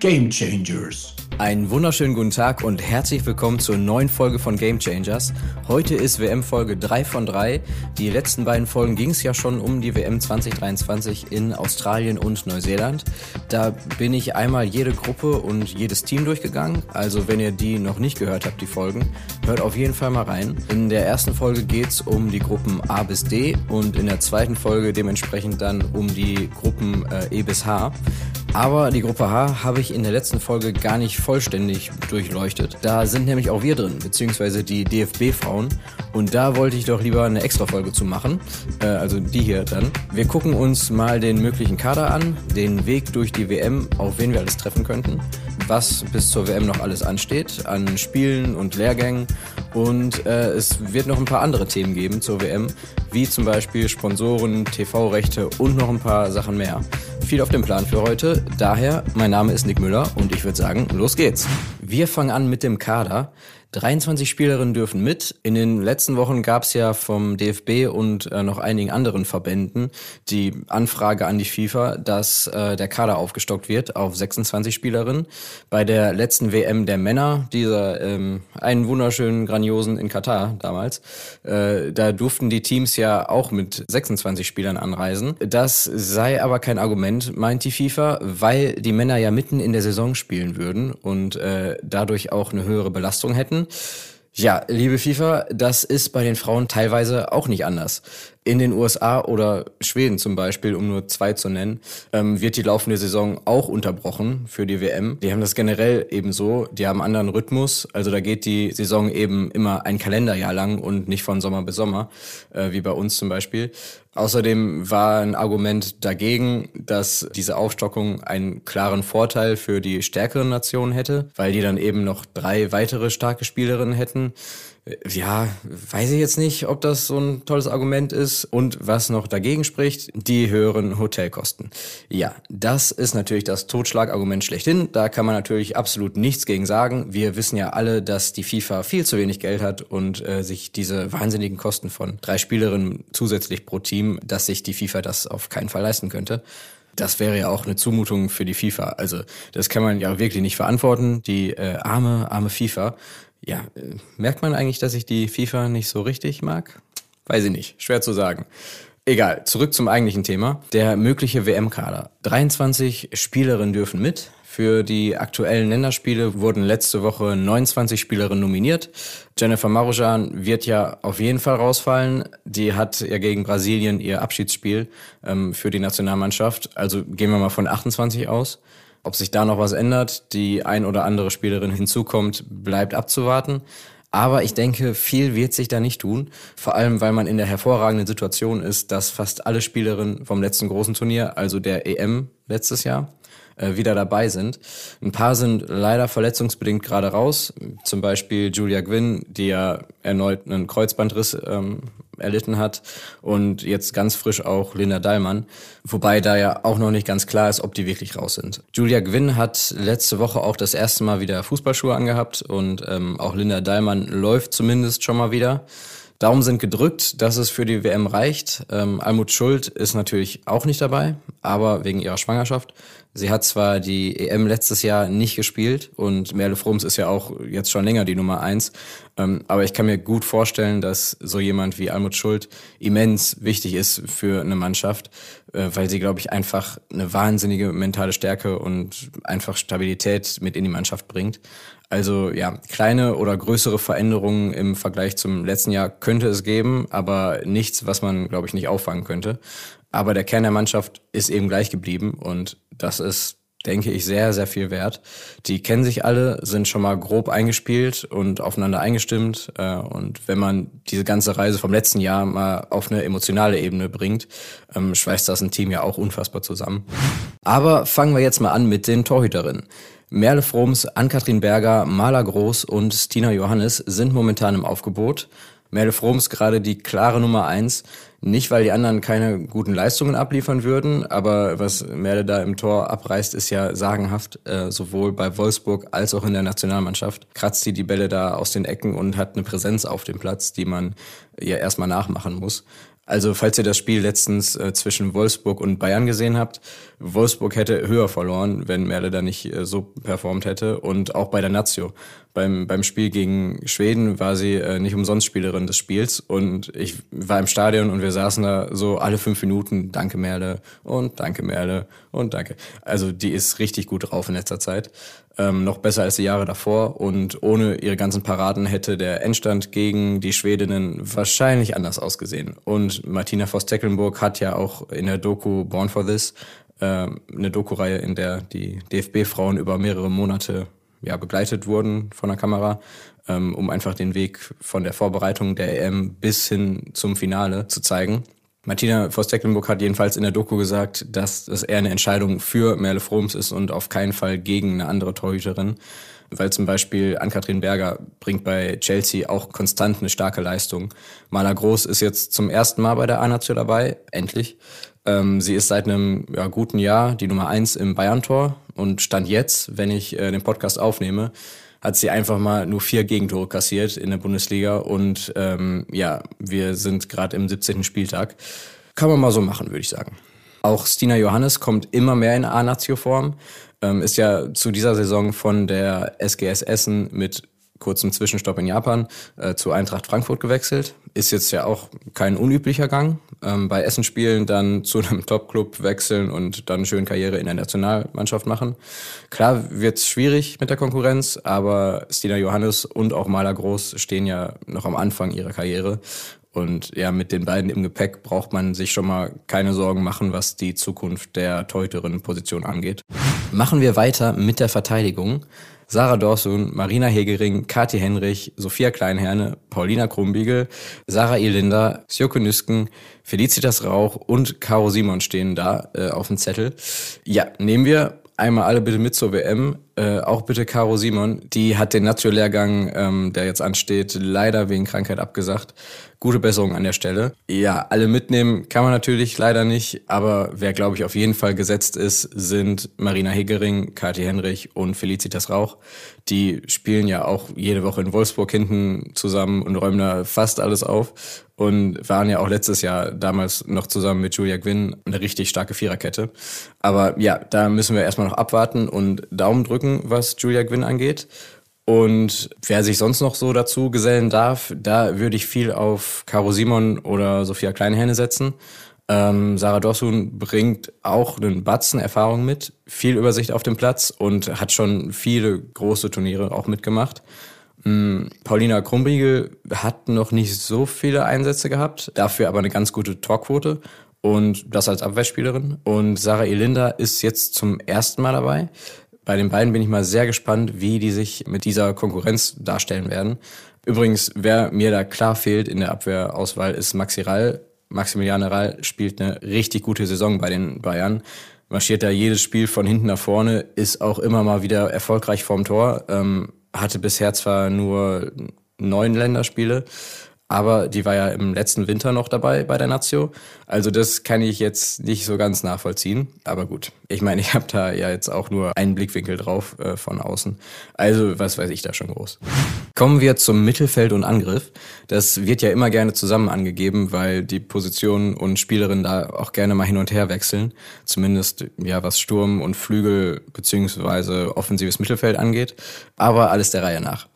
Game Changers. Einen wunderschönen guten Tag und herzlich willkommen zur neuen Folge von Game Changers. Heute ist WM-Folge 3 von 3. Die letzten beiden Folgen ging es ja schon um die WM 2023 in Australien und Neuseeland. Da bin ich einmal jede Gruppe und jedes Team durchgegangen. Also wenn ihr die noch nicht gehört habt, die Folgen, hört auf jeden Fall mal rein. In der ersten Folge geht es um die Gruppen A bis D und in der zweiten Folge dementsprechend dann um die Gruppen äh, E bis H. Aber die Gruppe H habe ich in der letzten Folge gar nicht vollständig durchleuchtet. Da sind nämlich auch wir drin, beziehungsweise die DFB-Frauen. Und da wollte ich doch lieber eine extra Folge zu machen. Äh, also die hier dann. Wir gucken uns mal den möglichen Kader an, den Weg durch die WM, auf wen wir alles treffen könnten, was bis zur WM noch alles ansteht, an Spielen und Lehrgängen. Und äh, es wird noch ein paar andere Themen geben zur WM, wie zum Beispiel Sponsoren, TV-Rechte und noch ein paar Sachen mehr viel auf dem Plan für heute. Daher, mein Name ist Nick Müller und ich würde sagen, los geht's. Wir fangen an mit dem Kader. 23 Spielerinnen dürfen mit. In den letzten Wochen gab es ja vom DFB und äh, noch einigen anderen Verbänden die Anfrage an die FIFA, dass äh, der Kader aufgestockt wird auf 26 Spielerinnen. Bei der letzten WM der Männer, dieser ähm, einen wunderschönen, grandiosen in Katar damals, äh, da durften die Teams ja auch mit 26 Spielern anreisen. Das sei aber kein Argument, meint die FIFA, weil die Männer ja mitten in der Saison spielen würden und äh, dadurch auch eine höhere Belastung hätten. Ja, liebe FIFA, das ist bei den Frauen teilweise auch nicht anders. In den USA oder Schweden zum Beispiel, um nur zwei zu nennen, ähm, wird die laufende Saison auch unterbrochen für die WM. Die haben das generell eben so, die haben anderen Rhythmus. Also da geht die Saison eben immer ein Kalenderjahr lang und nicht von Sommer bis Sommer, äh, wie bei uns zum Beispiel. Außerdem war ein Argument dagegen, dass diese Aufstockung einen klaren Vorteil für die stärkeren Nationen hätte, weil die dann eben noch drei weitere starke Spielerinnen hätten. Ja, weiß ich jetzt nicht, ob das so ein tolles Argument ist. Und was noch dagegen spricht, die höheren Hotelkosten. Ja, das ist natürlich das Totschlagargument schlechthin. Da kann man natürlich absolut nichts gegen sagen. Wir wissen ja alle, dass die FIFA viel zu wenig Geld hat und äh, sich diese wahnsinnigen Kosten von drei Spielerinnen zusätzlich pro Team, dass sich die FIFA das auf keinen Fall leisten könnte das wäre ja auch eine Zumutung für die FIFA. Also das kann man ja wirklich nicht verantworten. Die äh, arme, arme FIFA. Ja, äh, merkt man eigentlich, dass ich die FIFA nicht so richtig mag? Weiß ich nicht, schwer zu sagen. Egal, zurück zum eigentlichen Thema. Der mögliche WM-Kader. 23 Spielerinnen dürfen mit. Für die aktuellen Länderspiele wurden letzte Woche 29 Spielerinnen nominiert. Jennifer Marujan wird ja auf jeden Fall rausfallen. Die hat ja gegen Brasilien ihr Abschiedsspiel ähm, für die Nationalmannschaft. Also gehen wir mal von 28 aus. Ob sich da noch was ändert, die ein oder andere Spielerin hinzukommt, bleibt abzuwarten. Aber ich denke, viel wird sich da nicht tun. Vor allem, weil man in der hervorragenden Situation ist, dass fast alle Spielerinnen vom letzten großen Turnier, also der EM letztes Jahr, äh, wieder dabei sind. Ein paar sind leider verletzungsbedingt gerade raus. Zum Beispiel Julia Gwynn, die ja erneut einen Kreuzbandriss ähm, erlitten hat und jetzt ganz frisch auch Linda Dallmann, wobei da ja auch noch nicht ganz klar ist, ob die wirklich raus sind. Julia Gwynn hat letzte Woche auch das erste Mal wieder Fußballschuhe angehabt und ähm, auch Linda Dallmann läuft zumindest schon mal wieder. Daumen sind gedrückt, dass es für die WM reicht. Ähm, Almut Schuld ist natürlich auch nicht dabei, aber wegen ihrer Schwangerschaft. Sie hat zwar die EM letztes Jahr nicht gespielt und Merle Frums ist ja auch jetzt schon länger die Nummer eins, ähm, aber ich kann mir gut vorstellen, dass so jemand wie Almut Schuld immens wichtig ist für eine Mannschaft, äh, weil sie, glaube ich, einfach eine wahnsinnige mentale Stärke und einfach Stabilität mit in die Mannschaft bringt. Also ja, kleine oder größere Veränderungen im Vergleich zum letzten Jahr könnte es geben, aber nichts, was man, glaube ich, nicht auffangen könnte. Aber der Kern der Mannschaft ist eben gleich geblieben und das ist, denke ich, sehr, sehr viel wert. Die kennen sich alle, sind schon mal grob eingespielt und aufeinander eingestimmt. Äh, und wenn man diese ganze Reise vom letzten Jahr mal auf eine emotionale Ebene bringt, ähm, schweißt das ein Team ja auch unfassbar zusammen. Aber fangen wir jetzt mal an mit den Torhüterinnen. Merle Froms, Ann-Kathrin Berger, Maler Groß und Stina Johannes sind momentan im Aufgebot. Merle Froms gerade die klare Nummer eins. Nicht, weil die anderen keine guten Leistungen abliefern würden, aber was Merle da im Tor abreißt, ist ja sagenhaft. Äh, sowohl bei Wolfsburg als auch in der Nationalmannschaft kratzt sie die Bälle da aus den Ecken und hat eine Präsenz auf dem Platz, die man ihr erstmal nachmachen muss. Also falls ihr das Spiel letztens äh, zwischen Wolfsburg und Bayern gesehen habt, Wolfsburg hätte höher verloren, wenn Merle da nicht äh, so performt hätte. Und auch bei der Nazio. Beim, beim Spiel gegen Schweden war sie äh, nicht umsonst Spielerin des Spiels. Und ich war im Stadion und wir saßen da so alle fünf Minuten, danke Merle und danke Merle und danke. Also die ist richtig gut drauf in letzter Zeit ähm, noch besser als die Jahre davor. Und ohne ihre ganzen Paraden hätte der Endstand gegen die Schwedinnen wahrscheinlich anders ausgesehen. Und Martina Voss-Tecklenburg hat ja auch in der Doku Born for This äh, eine Doku-Reihe, in der die DFB-Frauen über mehrere Monate ja, begleitet wurden von der Kamera, ähm, um einfach den Weg von der Vorbereitung der EM bis hin zum Finale zu zeigen. Martina Voss-Tecklenburg hat jedenfalls in der Doku gesagt, dass das eher eine Entscheidung für Merle Froms ist und auf keinen Fall gegen eine andere Torhüterin. Weil zum Beispiel Ann-Kathrin Berger bringt bei Chelsea auch konstant eine starke Leistung. Maler Groß ist jetzt zum ersten Mal bei der A-Nation dabei, endlich. Ähm, sie ist seit einem ja, guten Jahr die Nummer eins im Bayern-Tor und stand jetzt, wenn ich äh, den Podcast aufnehme, hat sie einfach mal nur vier Gegentore kassiert in der Bundesliga und ähm, ja, wir sind gerade im 17. Spieltag. Kann man mal so machen, würde ich sagen. Auch Stina Johannes kommt immer mehr in A-Nazio-Form, ähm, ist ja zu dieser Saison von der SGS Essen mit kurzem Zwischenstopp in Japan äh, zu Eintracht Frankfurt gewechselt. Ist jetzt ja auch kein unüblicher Gang. Ähm, bei Essen spielen, dann zu einem Top-Club wechseln und dann schön Karriere in der Nationalmannschaft machen. Klar wird's schwierig mit der Konkurrenz, aber Stina Johannes und auch Maler Groß stehen ja noch am Anfang ihrer Karriere. Und ja, mit den beiden im Gepäck braucht man sich schon mal keine Sorgen machen, was die Zukunft der Teuterinnen-Position angeht. Machen wir weiter mit der Verteidigung. Sarah Dorsun, Marina Hegering, Kathi Henrich, Sophia Kleinherne, Paulina Krumbiegel, Sarah Elinda, Sjoke Nüsken, Felicitas Rauch und Caro Simon stehen da äh, auf dem Zettel. Ja, nehmen wir einmal alle bitte mit zur WM. Äh, auch bitte Caro Simon. Die hat den Nazio-Lehrgang, ähm, der jetzt ansteht, leider wegen Krankheit abgesagt. Gute Besserung an der Stelle. Ja, alle mitnehmen kann man natürlich leider nicht, aber wer, glaube ich, auf jeden Fall gesetzt ist, sind Marina Hegering, Kathi Henrich und Felicitas Rauch. Die spielen ja auch jede Woche in Wolfsburg hinten zusammen und räumen da fast alles auf und waren ja auch letztes Jahr damals noch zusammen mit Julia Gwynn eine richtig starke Viererkette. Aber ja, da müssen wir erstmal noch abwarten und Daumen drücken, was Julia Gwynn angeht. Und wer sich sonst noch so dazu gesellen darf, da würde ich viel auf Caro Simon oder Sophia Kleinhähne setzen. Ähm, Sarah Dossun bringt auch einen Batzen Erfahrung mit, viel Übersicht auf dem Platz und hat schon viele große Turniere auch mitgemacht. Ähm, Paulina Krumbiegel hat noch nicht so viele Einsätze gehabt, dafür aber eine ganz gute Torquote und das als Abwehrspielerin. Und Sarah Elinda ist jetzt zum ersten Mal dabei. Bei den beiden bin ich mal sehr gespannt, wie die sich mit dieser Konkurrenz darstellen werden. Übrigens, wer mir da klar fehlt in der Abwehrauswahl, ist Maxi Rall. Maximilian Rall spielt eine richtig gute Saison bei den Bayern. Marschiert da jedes Spiel von hinten nach vorne, ist auch immer mal wieder erfolgreich vorm Tor. Ähm, hatte bisher zwar nur neun Länderspiele, aber die war ja im letzten Winter noch dabei bei der Nazio. Also das kann ich jetzt nicht so ganz nachvollziehen. Aber gut, ich meine, ich habe da ja jetzt auch nur einen Blickwinkel drauf äh, von außen. Also was weiß ich da schon groß. Kommen wir zum Mittelfeld und Angriff. Das wird ja immer gerne zusammen angegeben, weil die Positionen und Spielerinnen da auch gerne mal hin und her wechseln. Zumindest ja was Sturm und Flügel beziehungsweise offensives Mittelfeld angeht. Aber alles der Reihe nach.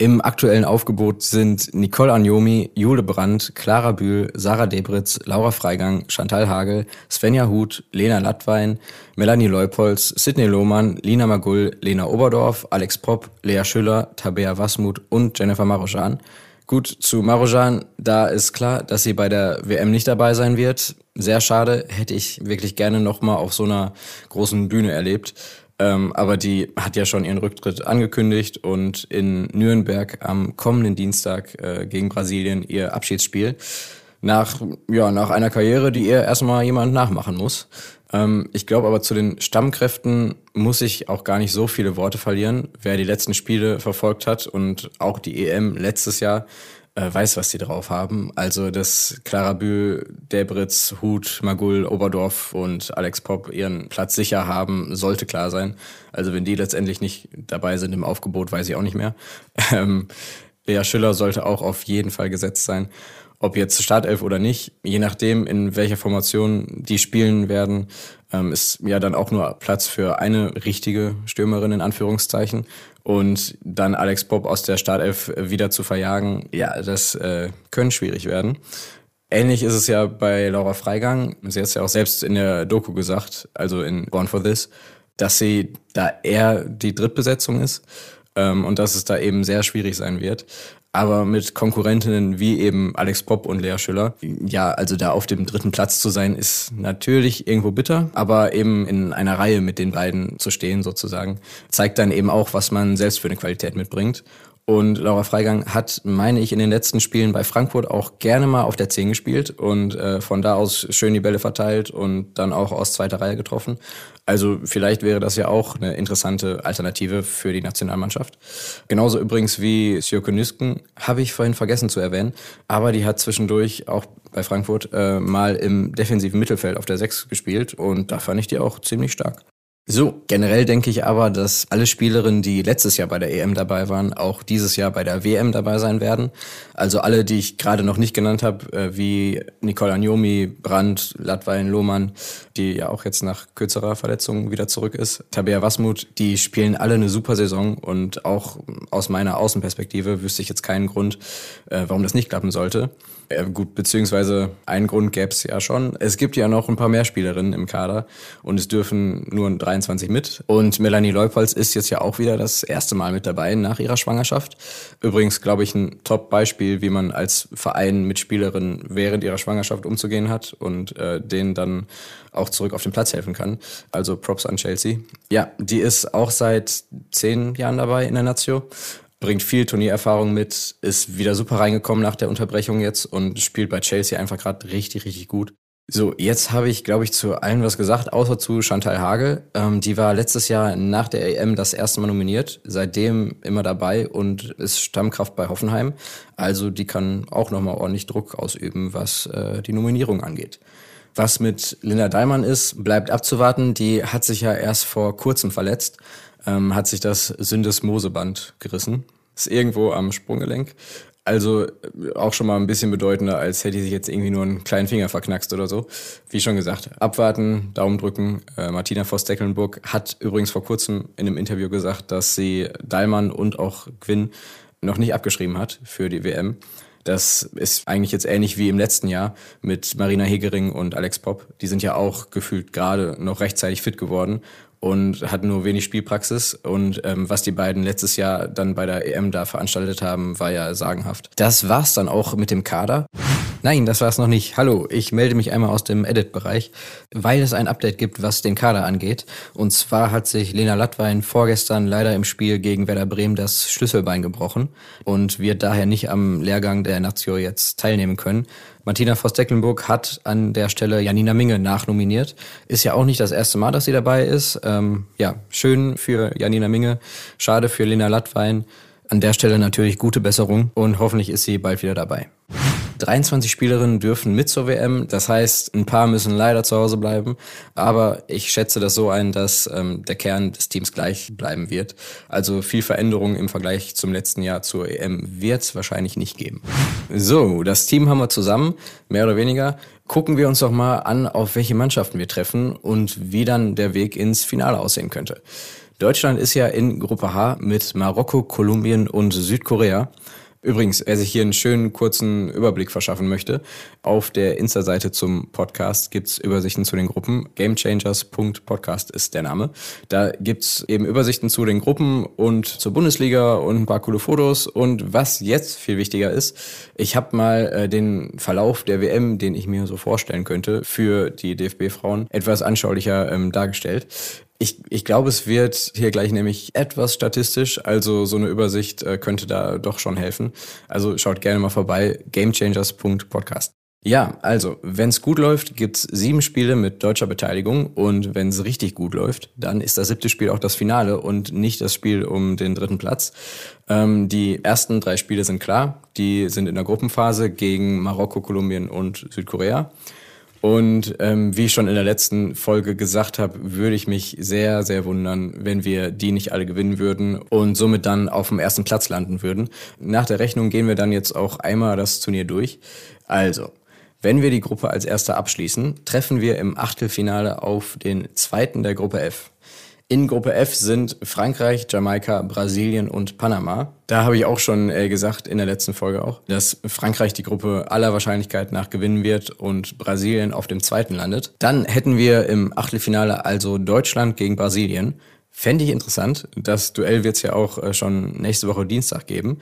Im aktuellen Aufgebot sind Nicole Anjomi, Jule Brandt, Clara Bühl, Sarah Debritz, Laura Freigang, Chantal Hagel, Svenja Huth, Lena Lattwein, Melanie Leupolz, Sidney Lohmann, Lina Magull, Lena Oberdorf, Alex Popp, Lea Schüller, Tabea Wasmut und Jennifer Marojan. Gut, zu Marojan, da ist klar, dass sie bei der WM nicht dabei sein wird. Sehr schade, hätte ich wirklich gerne nochmal auf so einer großen Bühne erlebt. Ähm, aber die hat ja schon ihren Rücktritt angekündigt und in Nürnberg am kommenden Dienstag äh, gegen Brasilien ihr Abschiedsspiel. Nach, ja, nach einer Karriere, die ihr erstmal jemand nachmachen muss. Ähm, ich glaube aber zu den Stammkräften muss ich auch gar nicht so viele Worte verlieren. Wer die letzten Spiele verfolgt hat und auch die EM letztes Jahr, äh, weiß, was die drauf haben. Also, dass Clara Bühl, Debritz, Huth, Magul, Oberdorf und Alex Popp ihren Platz sicher haben, sollte klar sein. Also, wenn die letztendlich nicht dabei sind im Aufgebot, weiß ich auch nicht mehr. Ähm, Lea Schüller sollte auch auf jeden Fall gesetzt sein. Ob jetzt Startelf oder nicht, je nachdem, in welcher Formation die spielen werden, ähm, ist ja dann auch nur Platz für eine richtige Stürmerin in Anführungszeichen. Und dann Alex Pop aus der Startelf wieder zu verjagen, ja, das äh, können schwierig werden. Ähnlich ist es ja bei Laura Freigang. Sie hat es ja auch selbst in der Doku gesagt, also in Born for This, dass sie da eher die Drittbesetzung ist ähm, und dass es da eben sehr schwierig sein wird. Aber mit Konkurrentinnen wie eben Alex Popp und Lea Schüller, ja, also da auf dem dritten Platz zu sein, ist natürlich irgendwo bitter, aber eben in einer Reihe mit den beiden zu stehen sozusagen, zeigt dann eben auch, was man selbst für eine Qualität mitbringt. Und Laura Freigang hat, meine ich, in den letzten Spielen bei Frankfurt auch gerne mal auf der 10 gespielt und äh, von da aus schön die Bälle verteilt und dann auch aus zweiter Reihe getroffen. Also vielleicht wäre das ja auch eine interessante Alternative für die Nationalmannschaft. Genauso übrigens wie Sjöke Nüsken habe ich vorhin vergessen zu erwähnen, aber die hat zwischendurch auch bei Frankfurt äh, mal im defensiven Mittelfeld auf der 6 gespielt und da fand ich die auch ziemlich stark. So, generell denke ich aber, dass alle Spielerinnen, die letztes Jahr bei der EM dabei waren, auch dieses Jahr bei der WM dabei sein werden. Also alle, die ich gerade noch nicht genannt habe, äh, wie Nicole Agnomi, Brandt, Latwein, Lohmann, die ja auch jetzt nach kürzerer Verletzung wieder zurück ist, Tabea Wasmut, die spielen alle eine super Saison und auch aus meiner Außenperspektive wüsste ich jetzt keinen Grund, äh, warum das nicht klappen sollte. Ja, gut, beziehungsweise einen Grund gäbe es ja schon. Es gibt ja noch ein paar mehr Spielerinnen im Kader und es dürfen nur 23 mit. Und Melanie Leupolz ist jetzt ja auch wieder das erste Mal mit dabei nach ihrer Schwangerschaft. Übrigens, glaube ich, ein Top-Beispiel, wie man als Verein mit Spielerinnen während ihrer Schwangerschaft umzugehen hat und äh, denen dann auch zurück auf den Platz helfen kann. Also Props an Chelsea. Ja, die ist auch seit zehn Jahren dabei in der Nazio bringt viel Turniererfahrung mit, ist wieder super reingekommen nach der Unterbrechung jetzt und spielt bei Chelsea einfach gerade richtig, richtig gut. So, jetzt habe ich, glaube ich, zu allen was gesagt, außer zu Chantal Hagel. Ähm, die war letztes Jahr nach der EM das erste Mal nominiert, seitdem immer dabei und ist Stammkraft bei Hoffenheim. Also die kann auch nochmal ordentlich Druck ausüben, was äh, die Nominierung angeht. Was mit Linda Daimann ist, bleibt abzuwarten. Die hat sich ja erst vor kurzem verletzt ähm, hat sich das Syndesmoseband gerissen. Ist irgendwo am Sprunggelenk. Also äh, auch schon mal ein bisschen bedeutender, als hätte sich jetzt irgendwie nur einen kleinen Finger verknackst oder so. Wie schon gesagt, abwarten, Daumen drücken. Äh, Martina Voss-Decklenburg hat übrigens vor kurzem in einem Interview gesagt, dass sie Dallmann und auch Gwyn noch nicht abgeschrieben hat für die WM. Das ist eigentlich jetzt ähnlich wie im letzten Jahr mit Marina Hegering und Alex Popp. Die sind ja auch gefühlt gerade noch rechtzeitig fit geworden und hatten nur wenig Spielpraxis. Und ähm, was die beiden letztes Jahr dann bei der EM da veranstaltet haben, war ja sagenhaft. Das war's dann auch mit dem Kader. Nein, das war's noch nicht. Hallo, ich melde mich einmal aus dem Edit-Bereich, weil es ein Update gibt, was den Kader angeht. Und zwar hat sich Lena Lattwein vorgestern leider im Spiel gegen Werder Bremen das Schlüsselbein gebrochen und wird daher nicht am Lehrgang der Nazio jetzt teilnehmen können. Martina Voss-Decklenburg hat an der Stelle Janina Minge nachnominiert. Ist ja auch nicht das erste Mal, dass sie dabei ist. Ähm, ja, schön für Janina Minge, schade für Lena Lattwein. An der Stelle natürlich gute Besserung und hoffentlich ist sie bald wieder dabei. 23 Spielerinnen dürfen mit zur WM. Das heißt, ein paar müssen leider zu Hause bleiben. Aber ich schätze das so ein, dass ähm, der Kern des Teams gleich bleiben wird. Also viel Veränderung im Vergleich zum letzten Jahr zur EM wird es wahrscheinlich nicht geben. So, das Team haben wir zusammen, mehr oder weniger. Gucken wir uns doch mal an, auf welche Mannschaften wir treffen und wie dann der Weg ins Finale aussehen könnte. Deutschland ist ja in Gruppe H mit Marokko, Kolumbien und Südkorea. Übrigens, wer sich hier einen schönen kurzen Überblick verschaffen möchte, auf der Insta-Seite zum Podcast gibt's Übersichten zu den Gruppen. Gamechangers.podcast ist der Name. Da gibt's eben Übersichten zu den Gruppen und zur Bundesliga und ein paar coole Fotos. Und was jetzt viel wichtiger ist, ich habe mal äh, den Verlauf der WM, den ich mir so vorstellen könnte, für die DFB-Frauen etwas anschaulicher ähm, dargestellt. Ich, ich glaube, es wird hier gleich nämlich etwas statistisch, also so eine Übersicht äh, könnte da doch schon helfen. Also schaut gerne mal vorbei, gamechangers.podcast. Ja, also, wenn es gut läuft, gibt's sieben Spiele mit deutscher Beteiligung und wenn es richtig gut läuft, dann ist das siebte Spiel auch das Finale und nicht das Spiel um den dritten Platz. Ähm, die ersten drei Spiele sind klar, die sind in der Gruppenphase gegen Marokko, Kolumbien und Südkorea. Und ähm, wie ich schon in der letzten Folge gesagt habe, würde ich mich sehr, sehr wundern, wenn wir die nicht alle gewinnen würden und somit dann auf dem ersten Platz landen würden. Nach der Rechnung gehen wir dann jetzt auch einmal das Turnier durch. Also, wenn wir die Gruppe als erster abschließen, treffen wir im Achtelfinale auf den zweiten der Gruppe F. In Gruppe F sind Frankreich, Jamaika, Brasilien und Panama. Da habe ich auch schon äh, gesagt, in der letzten Folge auch, dass Frankreich die Gruppe aller Wahrscheinlichkeit nach gewinnen wird und Brasilien auf dem zweiten landet. Dann hätten wir im Achtelfinale also Deutschland gegen Brasilien. Fände ich interessant. Das Duell wird es ja auch äh, schon nächste Woche Dienstag geben.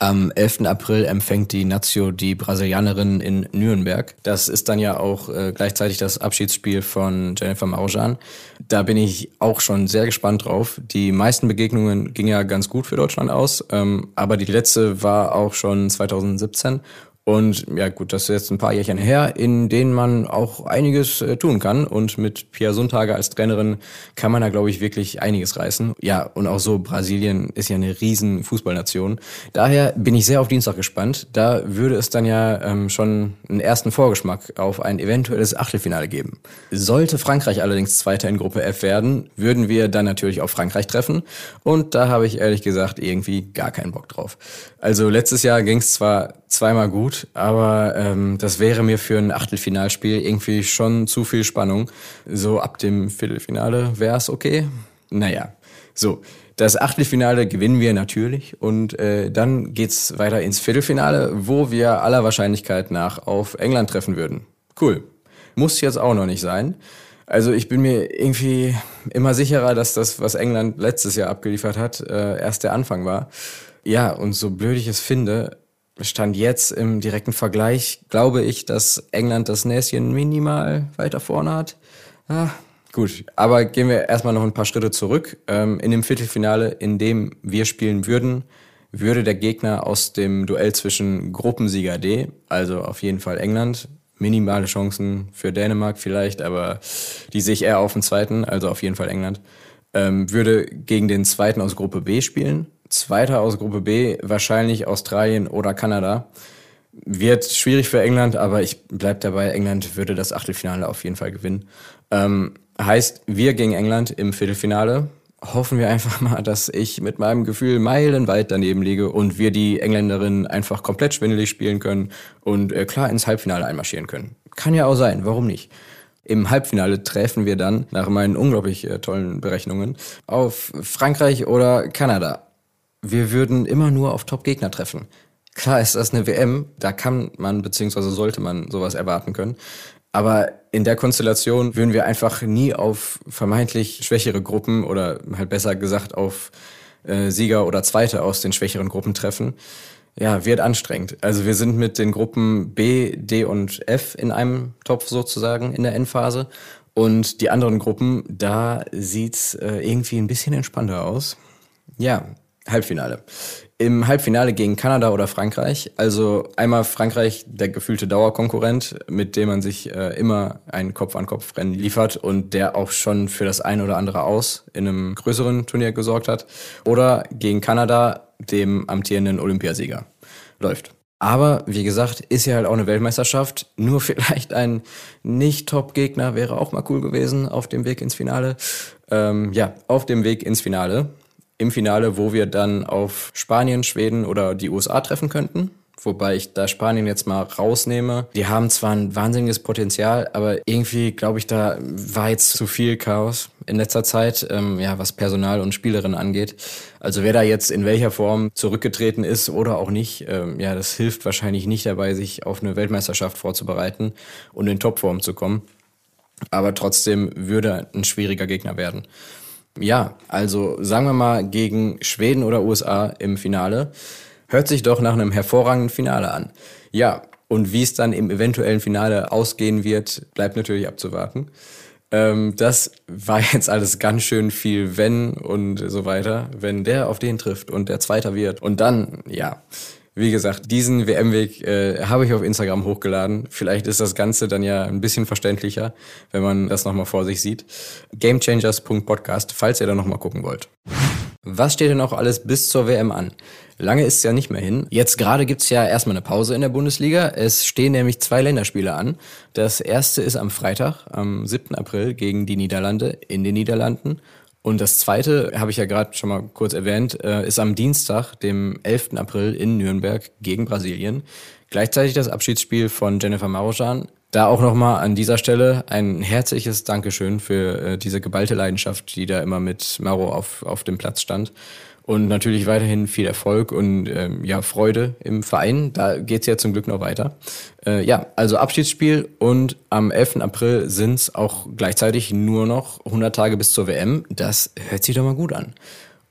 Am 11. April empfängt die Nazio die Brasilianerin in Nürnberg. Das ist dann ja auch äh, gleichzeitig das Abschiedsspiel von Jennifer Maujan. Da bin ich auch schon sehr gespannt drauf. Die meisten Begegnungen gingen ja ganz gut für Deutschland aus, ähm, aber die letzte war auch schon 2017 und ja gut, das ist jetzt ein paar Jährchen her, in denen man auch einiges äh, tun kann. Und mit Pia Sundhage als Trainerin kann man da, glaube ich, wirklich einiges reißen. Ja, und auch so, Brasilien ist ja eine riesen Fußballnation. Daher bin ich sehr auf Dienstag gespannt. Da würde es dann ja ähm, schon einen ersten Vorgeschmack auf ein eventuelles Achtelfinale geben. Sollte Frankreich allerdings Zweiter in Gruppe F werden, würden wir dann natürlich auf Frankreich treffen. Und da habe ich ehrlich gesagt irgendwie gar keinen Bock drauf. Also letztes Jahr ging es zwar zweimal gut, aber ähm, das wäre mir für ein Achtelfinalspiel irgendwie schon zu viel Spannung. So ab dem Viertelfinale wäre es okay. Naja, so. Das Achtelfinale gewinnen wir natürlich und äh, dann geht's weiter ins Viertelfinale, wo wir aller Wahrscheinlichkeit nach auf England treffen würden. Cool. Muss jetzt auch noch nicht sein. Also ich bin mir irgendwie immer sicherer, dass das, was England letztes Jahr abgeliefert hat, äh, erst der Anfang war. Ja, und so blöd ich es finde, Stand jetzt im direkten Vergleich glaube ich, dass England das Näschen minimal weiter vorne hat. Ah, gut, aber gehen wir erstmal noch ein paar Schritte zurück. Ähm, in dem Viertelfinale, in dem wir spielen würden, würde der Gegner aus dem Duell zwischen Gruppensieger D, also auf jeden Fall England, minimale Chancen für Dänemark vielleicht, aber die sehe ich eher auf den zweiten, also auf jeden Fall England, ähm, würde gegen den zweiten aus Gruppe B spielen Zweiter aus Gruppe B, wahrscheinlich Australien oder Kanada. Wird schwierig für England, aber ich bleib dabei, England würde das Achtelfinale auf jeden Fall gewinnen. Ähm, heißt, wir gegen England im Viertelfinale. Hoffen wir einfach mal, dass ich mit meinem Gefühl meilenweit daneben liege und wir die Engländerinnen einfach komplett schwindelig spielen können und äh, klar ins Halbfinale einmarschieren können. Kann ja auch sein, warum nicht? Im Halbfinale treffen wir dann, nach meinen unglaublich äh, tollen Berechnungen, auf Frankreich oder Kanada wir würden immer nur auf Top-Gegner treffen. Klar ist das eine WM, da kann man beziehungsweise sollte man sowas erwarten können. Aber in der Konstellation würden wir einfach nie auf vermeintlich schwächere Gruppen oder halt besser gesagt auf äh, Sieger oder Zweite aus den schwächeren Gruppen treffen. Ja, wird anstrengend. Also wir sind mit den Gruppen B, D und F in einem Topf sozusagen in der Endphase. Und die anderen Gruppen, da sieht's äh, irgendwie ein bisschen entspannter aus. Ja, Halbfinale. Im Halbfinale gegen Kanada oder Frankreich. Also einmal Frankreich, der gefühlte Dauerkonkurrent, mit dem man sich äh, immer ein Kopf-an-Kopf-Rennen liefert und der auch schon für das ein oder andere Aus in einem größeren Turnier gesorgt hat. Oder gegen Kanada, dem amtierenden Olympiasieger. Läuft. Aber wie gesagt, ist ja halt auch eine Weltmeisterschaft. Nur vielleicht ein Nicht-Top-Gegner wäre auch mal cool gewesen auf dem Weg ins Finale. Ähm, ja, auf dem Weg ins Finale im Finale, wo wir dann auf Spanien, Schweden oder die USA treffen könnten. Wobei ich da Spanien jetzt mal rausnehme. Die haben zwar ein wahnsinniges Potenzial, aber irgendwie glaube ich, da war jetzt zu viel Chaos in letzter Zeit, ähm, ja, was Personal und Spielerinnen angeht. Also wer da jetzt in welcher Form zurückgetreten ist oder auch nicht, ähm, ja, das hilft wahrscheinlich nicht dabei, sich auf eine Weltmeisterschaft vorzubereiten und in Topform zu kommen. Aber trotzdem würde ein schwieriger Gegner werden. Ja, also sagen wir mal gegen Schweden oder USA im Finale. Hört sich doch nach einem hervorragenden Finale an. Ja, und wie es dann im eventuellen Finale ausgehen wird, bleibt natürlich abzuwarten. Ähm, das war jetzt alles ganz schön viel Wenn und so weiter. Wenn der auf den trifft und der Zweiter wird. Und dann, ja, wie gesagt, diesen WM-Weg äh, habe ich auf Instagram hochgeladen. Vielleicht ist das Ganze dann ja ein bisschen verständlicher, wenn man das nochmal vor sich sieht. Gamechangers.podcast, falls ihr da nochmal gucken wollt. Was steht denn noch alles bis zur WM an? Lange ist es ja nicht mehr hin. Jetzt gerade gibt's ja erstmal eine Pause in der Bundesliga. Es stehen nämlich zwei Länderspiele an. Das erste ist am Freitag, am 7. April gegen die Niederlande in den Niederlanden. Und das zweite, habe ich ja gerade schon mal kurz erwähnt, äh, ist am Dienstag, dem 11. April in Nürnberg gegen Brasilien. Gleichzeitig das Abschiedsspiel von Jennifer Marojan. Da auch nochmal an dieser Stelle ein herzliches Dankeschön für äh, diese geballte Leidenschaft, die da immer mit Maro auf, auf dem Platz stand. Und natürlich weiterhin viel Erfolg und ähm, ja, Freude im Verein. Da geht's ja zum Glück noch weiter. Äh, ja, also Abschiedsspiel und am 11. April sind's auch gleichzeitig nur noch 100 Tage bis zur WM. Das hört sich doch mal gut an.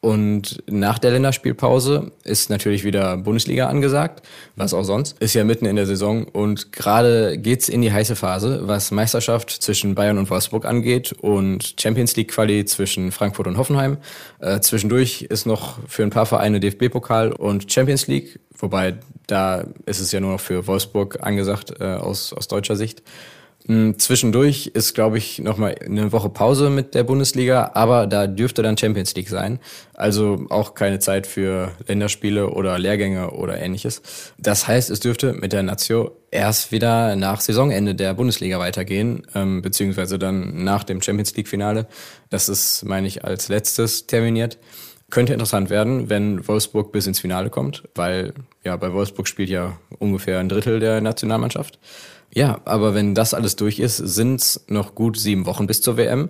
Und nach der Länderspielpause ist natürlich wieder Bundesliga angesagt, was auch sonst. Ist ja mitten in der Saison und gerade geht's in die heiße Phase, was Meisterschaft zwischen Bayern und Wolfsburg angeht und Champions League Quali zwischen Frankfurt und Hoffenheim. Äh, zwischendurch ist noch für ein paar Vereine DFB-Pokal und Champions League, wobei da ist es ja nur noch für Wolfsburg angesagt äh, aus, aus deutscher Sicht. Hm, zwischendurch ist, glaube ich, nochmal eine Woche Pause mit der Bundesliga, aber da dürfte dann Champions League sein. Also auch keine Zeit für Länderspiele oder Lehrgänge oder ähnliches. Das heißt, es dürfte mit der Nazio erst wieder nach Saisonende der Bundesliga weitergehen, ähm, beziehungsweise dann nach dem Champions League-Finale. Das ist, meine ich, als letztes terminiert. Könnte interessant werden, wenn Wolfsburg bis ins Finale kommt, weil ja bei Wolfsburg spielt ja ungefähr ein Drittel der Nationalmannschaft. Ja, aber wenn das alles durch ist, sind's noch gut sieben Wochen bis zur WM.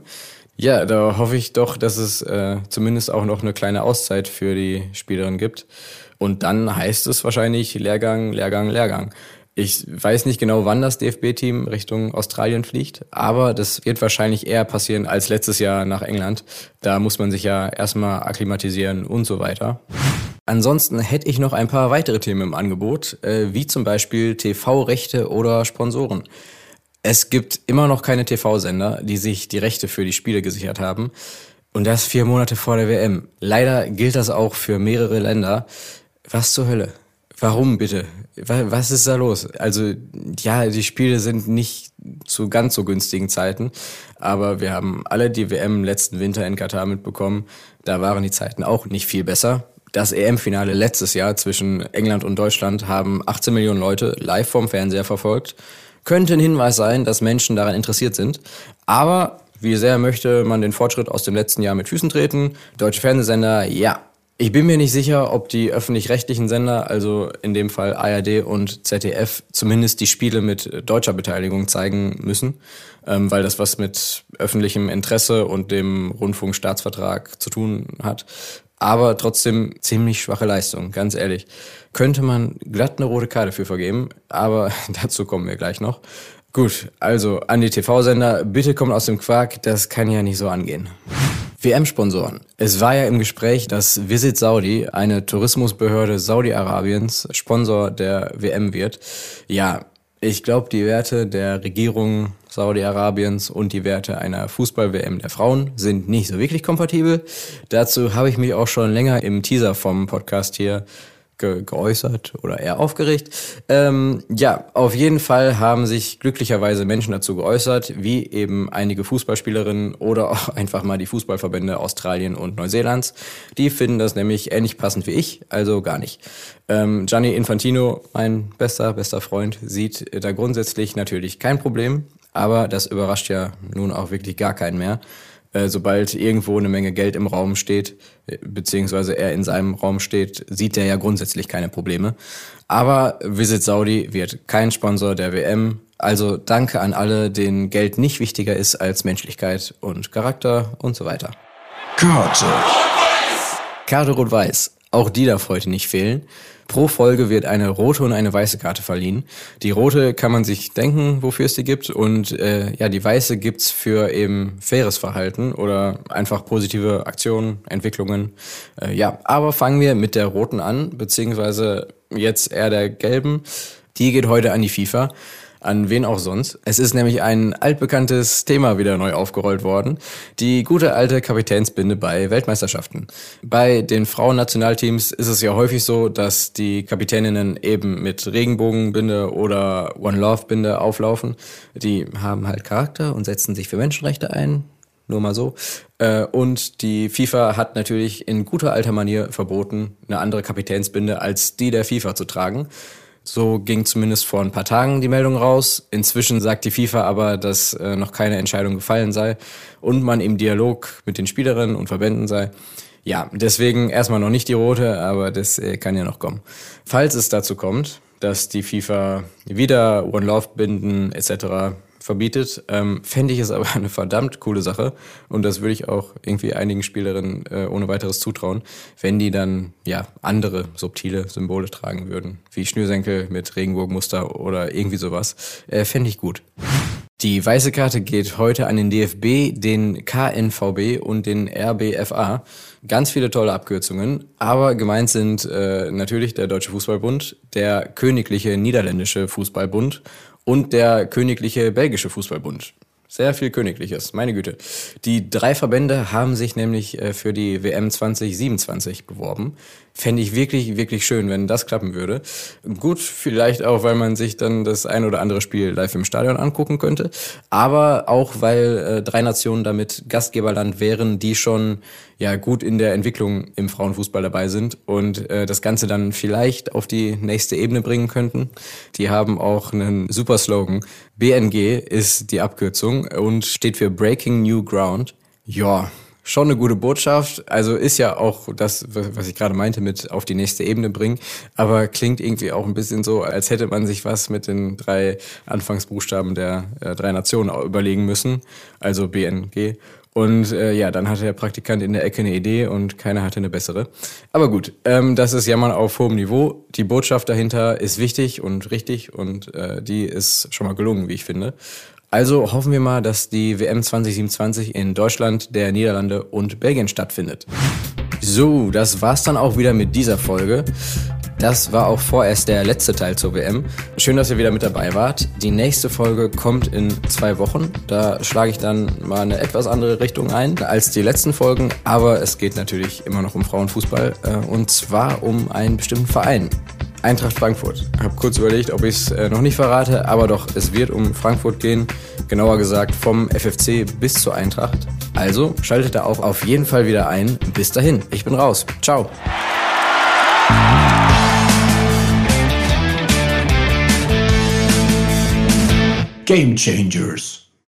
Ja, da hoffe ich doch, dass es äh, zumindest auch noch eine kleine Auszeit für die Spielerin gibt. Und dann heißt es wahrscheinlich Lehrgang, Lehrgang, Lehrgang. Ich weiß nicht genau, wann das DFB-Team Richtung Australien fliegt, aber das wird wahrscheinlich eher passieren als letztes Jahr nach England. Da muss man sich ja erstmal akklimatisieren und so weiter. Ansonsten hätte ich noch ein paar weitere Themen im Angebot, äh, wie zum Beispiel TV-Rechte oder Sponsoren. Es gibt immer noch keine TV-Sender, die sich die Rechte für die Spiele gesichert haben. Und das vier Monate vor der WM. Leider gilt das auch für mehrere Länder. Was zur Hölle? Warum bitte? Was ist da los? Also ja, die Spiele sind nicht zu ganz so günstigen Zeiten, aber wir haben alle die WM letzten Winter in Katar mitbekommen. Da waren die Zeiten auch nicht viel besser. Das EM-Finale letztes Jahr zwischen England und Deutschland haben 18 Millionen Leute live vom Fernseher verfolgt. Könnte ein Hinweis sein, dass Menschen daran interessiert sind. Aber wie sehr möchte man den Fortschritt aus dem letzten Jahr mit Füßen treten? Deutsche Fernsehsender, ja. Ich bin mir nicht sicher, ob die öffentlich-rechtlichen Sender, also in dem Fall ARD und ZDF, zumindest die Spiele mit deutscher Beteiligung zeigen müssen, ähm, weil das was mit öffentlichem Interesse und dem Rundfunkstaatsvertrag zu tun hat aber trotzdem ziemlich schwache Leistung, ganz ehrlich. Könnte man glatt eine rote Karte für vergeben, aber dazu kommen wir gleich noch. Gut, also an die TV-Sender, bitte kommt aus dem Quark, das kann ja nicht so angehen. WM-Sponsoren. Es war ja im Gespräch, dass Visit Saudi, eine Tourismusbehörde Saudi-Arabiens, Sponsor der WM wird. Ja, ich glaube, die Werte der Regierung Saudi-Arabiens und die Werte einer Fußball-WM der Frauen sind nicht so wirklich kompatibel. Dazu habe ich mich auch schon länger im Teaser vom Podcast hier ge geäußert oder eher aufgeregt. Ähm, ja, auf jeden Fall haben sich glücklicherweise Menschen dazu geäußert, wie eben einige Fußballspielerinnen oder auch einfach mal die Fußballverbände Australien und Neuseelands. Die finden das nämlich ähnlich passend wie ich, also gar nicht. Ähm, Gianni Infantino, mein bester, bester Freund, sieht da grundsätzlich natürlich kein Problem aber das überrascht ja nun auch wirklich gar keinen mehr. Äh, sobald irgendwo eine Menge Geld im Raum steht, äh, beziehungsweise er in seinem Raum steht, sieht er ja grundsätzlich keine Probleme. Aber Visit Saudi wird kein Sponsor der WM. Also danke an alle, denen Geld nicht wichtiger ist als Menschlichkeit und Charakter und so weiter. Karte. Karte Rot-Weiß. Auch die darf heute nicht fehlen. Pro Folge wird eine rote und eine weiße Karte verliehen. Die rote kann man sich denken, wofür es die gibt. Und äh, ja, die weiße gibt's für eben faires Verhalten oder einfach positive Aktionen, Entwicklungen. Äh, ja, aber fangen wir mit der roten an, beziehungsweise jetzt eher der gelben. Die geht heute an die FIFA an wen auch sonst. Es ist nämlich ein altbekanntes Thema wieder neu aufgerollt worden. Die gute alte Kapitänsbinde bei Weltmeisterschaften. Bei den Frauennationalteams ist es ja häufig so, dass die Kapitäninnen eben mit Regenbogenbinde oder One Love Binde auflaufen. Die haben halt Charakter und setzen sich für Menschenrechte ein nur mal so. Äh, und die FIFA hat natürlich in guter alter Manier verboten, eine andere Kapitänsbinde als die der FIFA zu tragen. So ging zumindest vor ein paar Tagen die Meldung raus. Inzwischen sagt die FIFA aber, dass äh, noch keine Entscheidung gefallen sei und man im Dialog mit den Spielerinnen und Verbänden sei. Ja, deswegen erstmal noch nicht die rote, aber das äh, kann ja noch kommen. Falls es dazu kommt, dass die FIFA wieder One Love Binden etc verbietet, ähm, fände ich es aber eine verdammt coole Sache. Und das würde ich auch irgendwie einigen Spielerinnen äh, ohne weiteres zutrauen, wenn die dann ja andere subtile Symbole tragen würden, wie Schnürsenkel mit Regenbogenmuster oder irgendwie sowas. Äh, fände ich gut. Die weiße Karte geht heute an den DFB, den KNVB und den RBFA. Ganz viele tolle Abkürzungen, aber gemeint sind äh, natürlich der Deutsche Fußballbund, der Königliche Niederländische Fußballbund und der Königliche Belgische Fußballbund. Sehr viel Königliches, meine Güte. Die drei Verbände haben sich nämlich äh, für die WM 2027 beworben. Fände ich wirklich, wirklich schön, wenn das klappen würde. Gut, vielleicht auch, weil man sich dann das ein oder andere Spiel live im Stadion angucken könnte. Aber auch, weil äh, drei Nationen damit Gastgeberland wären, die schon ja gut in der Entwicklung im Frauenfußball dabei sind und äh, das Ganze dann vielleicht auf die nächste Ebene bringen könnten. Die haben auch einen super Slogan. BNG ist die Abkürzung und steht für Breaking New Ground. Ja, schon eine gute Botschaft. Also ist ja auch das, was ich gerade meinte, mit auf die nächste Ebene bringen. Aber klingt irgendwie auch ein bisschen so, als hätte man sich was mit den drei Anfangsbuchstaben der äh, drei Nationen überlegen müssen. Also BNG. Und äh, ja, dann hatte der Praktikant in der Ecke eine Idee und keiner hatte eine bessere. Aber gut, ähm, das ist Jammern auf hohem Niveau. Die Botschaft dahinter ist wichtig und richtig und äh, die ist schon mal gelungen, wie ich finde. Also hoffen wir mal, dass die WM 2027 in Deutschland, der Niederlande und Belgien stattfindet. So, das war's dann auch wieder mit dieser Folge. Das war auch vorerst der letzte Teil zur WM. Schön, dass ihr wieder mit dabei wart. Die nächste Folge kommt in zwei Wochen. Da schlage ich dann mal eine etwas andere Richtung ein als die letzten Folgen. Aber es geht natürlich immer noch um Frauenfußball. Äh, und zwar um einen bestimmten Verein. Eintracht Frankfurt. Ich habe kurz überlegt, ob ich es äh, noch nicht verrate, aber doch, es wird um Frankfurt gehen. Genauer gesagt vom FFC bis zur Eintracht. Also schaltet da auch auf jeden Fall wieder ein. Bis dahin, ich bin raus. Ciao. Game Changers.